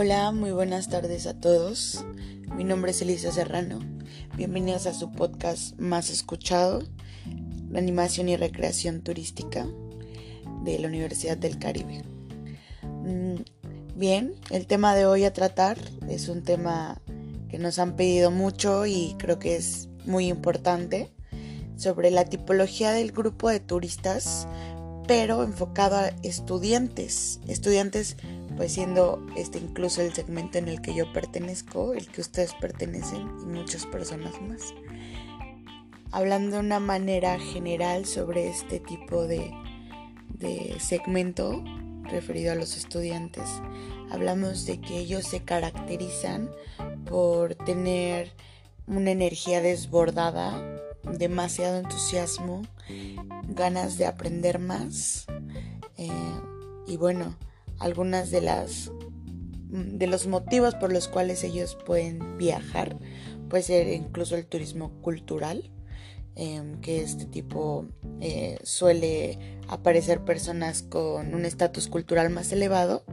Hola, muy buenas tardes a todos. Mi nombre es Elisa Serrano. Bienvenidos a su podcast más escuchado, la animación y recreación turística de la Universidad del Caribe. Mm, bien, el tema de hoy a tratar es un tema que nos han pedido mucho y creo que es muy importante sobre la tipología del grupo de turistas, pero enfocado a estudiantes, estudiantes pues siendo este incluso el segmento en el que yo pertenezco, el que ustedes pertenecen y muchas personas más. Hablando de una manera general sobre este tipo de, de segmento referido a los estudiantes, hablamos de que ellos se caracterizan por tener una energía desbordada, demasiado entusiasmo, ganas de aprender más eh, y bueno, algunas de las de los motivos por los cuales ellos pueden viajar puede ser incluso el turismo cultural em, que este tipo eh, suele aparecer personas con un estatus cultural más elevado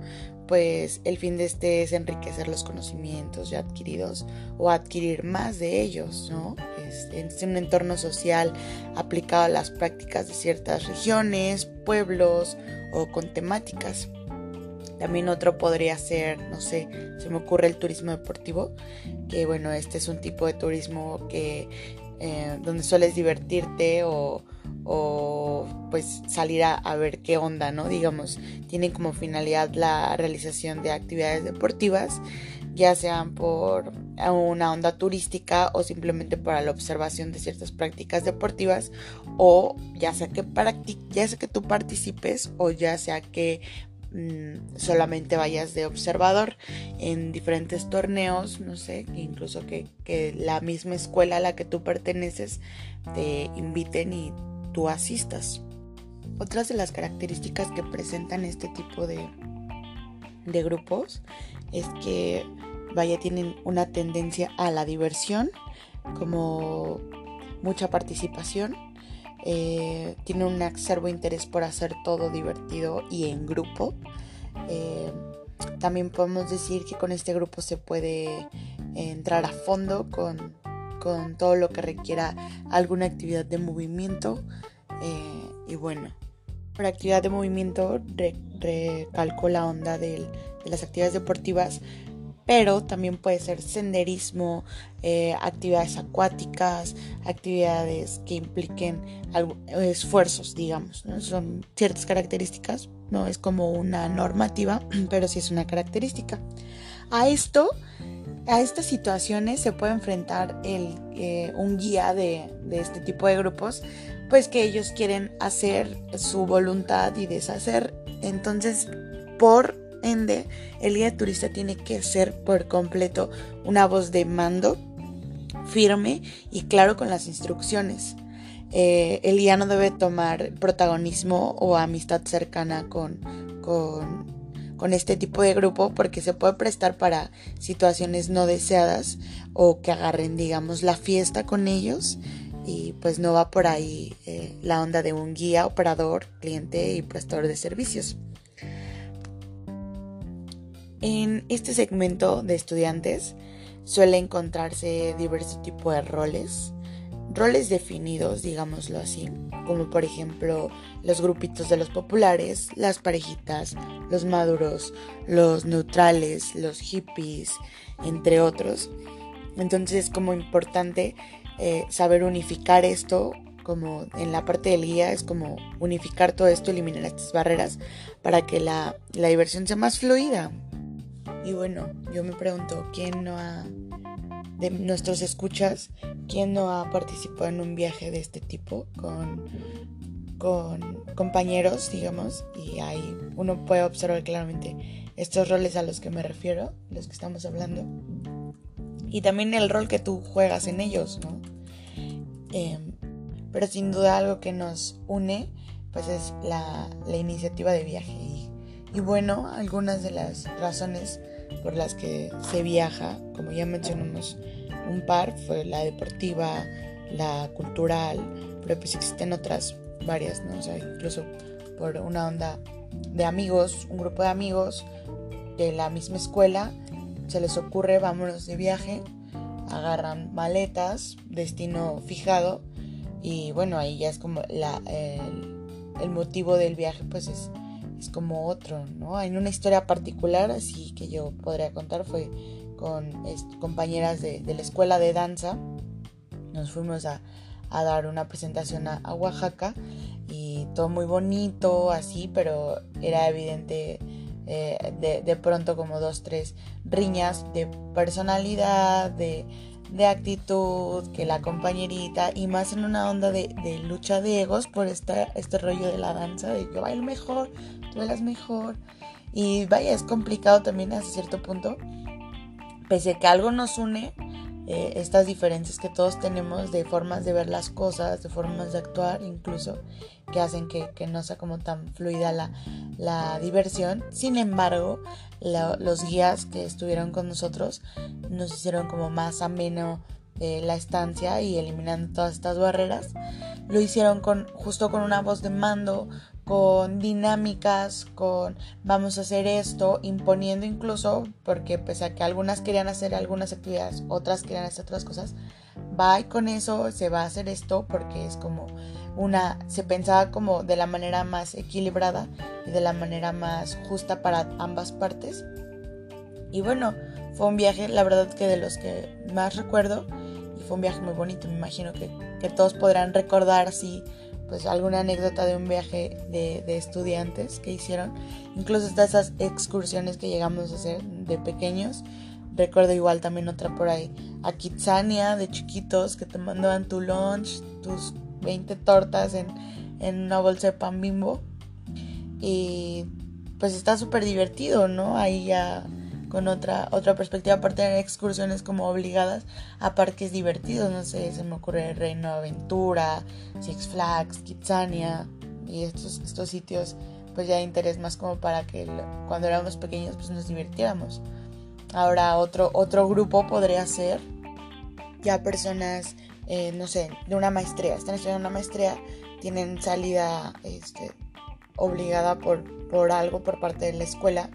pues el fin de este es enriquecer los conocimientos ya adquiridos o adquirir más de ellos, ¿no? Es, es, un entorno social aplicado a las prácticas de ciertas regiones, pueblos o con temáticas. También otro podría ser, no sé, se me ocurre el turismo deportivo, que bueno, este es un tipo de turismo que eh, donde sueles divertirte o, o pues salir a, ver qué onda, ¿no? Digamos, tienen como finalidad la realización de actividades deportivas, ya sean por una onda turística o simplemente para la observación de ciertas prácticas deportivas o ya sea que ya sea que tú participes o ya sea que Mm, solamente vayas de observador en diferentes torneos, no sé, incluso que, que, la misma escuela a la que tú perteneces te inviten y tú asistas. Otras de las características que presentan este tipo de, de grupos es que, vaya, tienen una tendencia a la diversión, como mucha participación, eh, tiene un acervo interés por hacer todo divertido y en grupo. Eh, también podemos decir que con este grupo se puede entrar a fondo con, todo lo que requiera alguna actividad de movimiento. Eh, y bueno, por actividad de movimiento recalco la onda de las actividades deportivas pero también puede ser senderismo, eh, actividades acuáticas, actividades que impliquen esfuerzos, digamos, son ciertas características, no es como una normativa, pero sí es una característica. A esto, a estas situaciones se puede enfrentar el, eh, un guía de, de este tipo de grupos, pues que ellos quieren hacer su voluntad y deshacer, entonces por el guía turista tiene que ser por completo una voz de mando, firme y claro con las instrucciones. Eh, el guía no debe tomar protagonismo o amistad cercana con, con, con este tipo de grupo porque se puede prestar para situaciones no deseadas o que agarren, digamos, la fiesta con ellos y pues no va por ahí eh, la onda de un guía, operador, cliente y prestador de servicios. En este segmento de estudiantes suele encontrarse diverso tipo de roles, roles definidos, digámoslo así, como por ejemplo los grupitos de los populares, las parejitas, los maduros, los neutrales, los hippies, entre otros. Entonces es como importante eh, saber unificar esto, como en la parte del guía, es como unificar todo esto, eliminar estas barreras para que la, la diversión sea más fluida. Y bueno, yo me pregunto, ¿quién no ha, de nuestros escuchas, quién no ha participado en un viaje de este tipo con, con compañeros, digamos? Y ahí uno puede observar claramente estos roles a los que me refiero, los que estamos hablando. Y también el rol que tú juegas en ellos, ¿no? Em, pero sin duda algo que nos une, pues es la, la iniciativa de viaje. Y, y bueno, algunas de las razones por las que se viaja, como ya mencionamos un par, fue la deportiva, la cultural, pero pues existen otras varias, ¿no? O sea, incluso por una onda de amigos, un grupo de amigos, de la misma escuela se les ocurre vámonos de viaje, agarran maletas, destino fijado y bueno, ahí ya es como la, el, motivo del viaje pues es, es como otro, ¿no? Hay una historia particular así que yo podría contar fue con compañeras de, la escuela de danza, nos fuimos a, dar una presentación a, Oaxaca y todo muy bonito así, pero era evidente eh, de, pronto como dos, tres riñas de personalidad, de, de actitud, que la compañerita, y más en una onda de, lucha de egos por esta, este rollo de la danza, de yo bailo mejor, tú bailas mejor. Y vaya, es complicado también hasta cierto punto, pese a que algo nos une, eh, estas diferencias que todos tenemos de formas de ver las cosas, de formas de actuar incluso, que hacen que, no sea como tan fluida la, diversión. Sin embargo, los guías que estuvieron con nosotros nos hicieron como más ameno eh, la estancia y eliminando todas estas barreras. Lo hicieron con justo con una voz de mando, con dinámicas, con vamos a hacer esto, imponiendo incluso, porque pese a que algunas querían hacer algunas actividades, otras querían hacer otras cosas, va y con eso se va a hacer esto porque es como una, se pensaba como de la manera más equilibrada y de la manera más justa para ambas partes. Y bueno, fue un viaje, la verdad que de los que más recuerdo, y fue un viaje muy bonito, me imagino que, que todos podrán recordar si pues alguna anécdota de un viaje de, estudiantes que hicieron, incluso hasta esas excursiones que llegamos a hacer de pequeños. Recuerdo igual también otra por ahí, a Kitsania de chiquitos que te mandaban tu lunch, tus 20 tortas en, en una bolsa de pan bimbo. Y pues está súper divertido, ¿no? Ahí ya con otra, otra perspectiva, aparte de excursiones como obligadas a parques divertidos, no sé, se me ocurre Reino Aventura, Six Flags, Kitsania y estos, estos sitios pues ya de interés más como para que cuando éramos pequeños pues nos divirtiéramos. Ahora otro, otro grupo podría ser ya personas, eh, no sé, de una maestría, están estudiando una maestría, tienen salida este, obligada por, por algo por parte de la escuela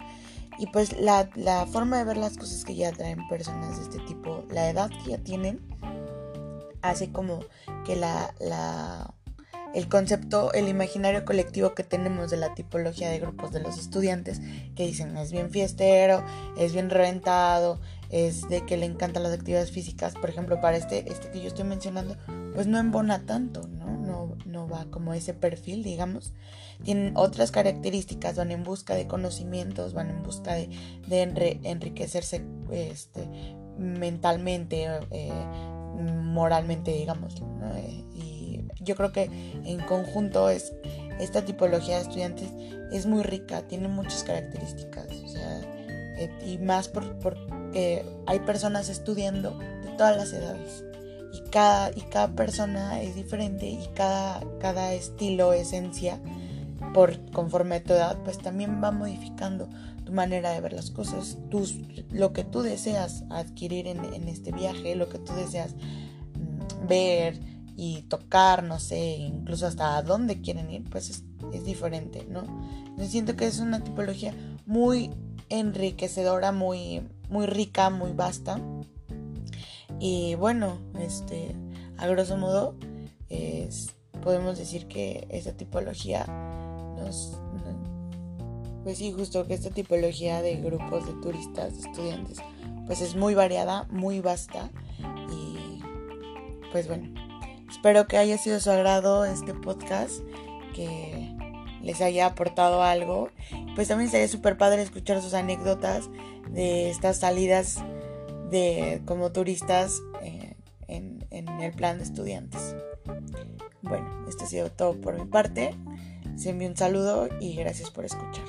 y pues la, forma de ver las cosas que ya traen personas de este tipo, la edad que ya tienen, hace como que la, la, el concepto, el imaginario colectivo que tenemos de la tipología de grupos de los estudiantes, que dicen es bien fiestero, es bien reventado, es de que le encantan las actividades físicas, por ejemplo, para este, este que yo estoy mencionando, pues no embona tanto, ¿no? No, va como ese perfil, digamos tienen otras características, van en busca de conocimientos, van en busca de, enriquecerse este, mentalmente, eh, moralmente, digamos. Y yo creo que en conjunto es esta tipología de estudiantes es muy rica, tiene muchas características, eh, y más porque hay personas estudiando de todas las edades. Y cada, y cada persona es diferente y cada, cada estilo, esencia, por conforme a tu edad, pues también va modificando tu manera de ver las cosas, tus, lo que tú deseas adquirir en, este viaje, lo que tú deseas mm, ver y tocar, no sé, incluso hasta dónde quieren ir, pues es, diferente, ¿no? Yo siento que es una tipología muy enriquecedora, muy, muy rica, muy vasta. Y bueno, este, a grosso modo, podemos decir que esta tipología pues sí, justo que esta tipología de grupos de turistas, de estudiantes, pues es muy variada, muy vasta y pues bueno, espero que haya sido su agrado este podcast, que les haya aportado algo. Pues también sería súper padre escuchar sus anécdotas de estas salidas como turistas eh, en, en el plan de estudiantes. Bueno, esto ha sido todo por mi parte. Les envío un saludo y gracias por escuchar.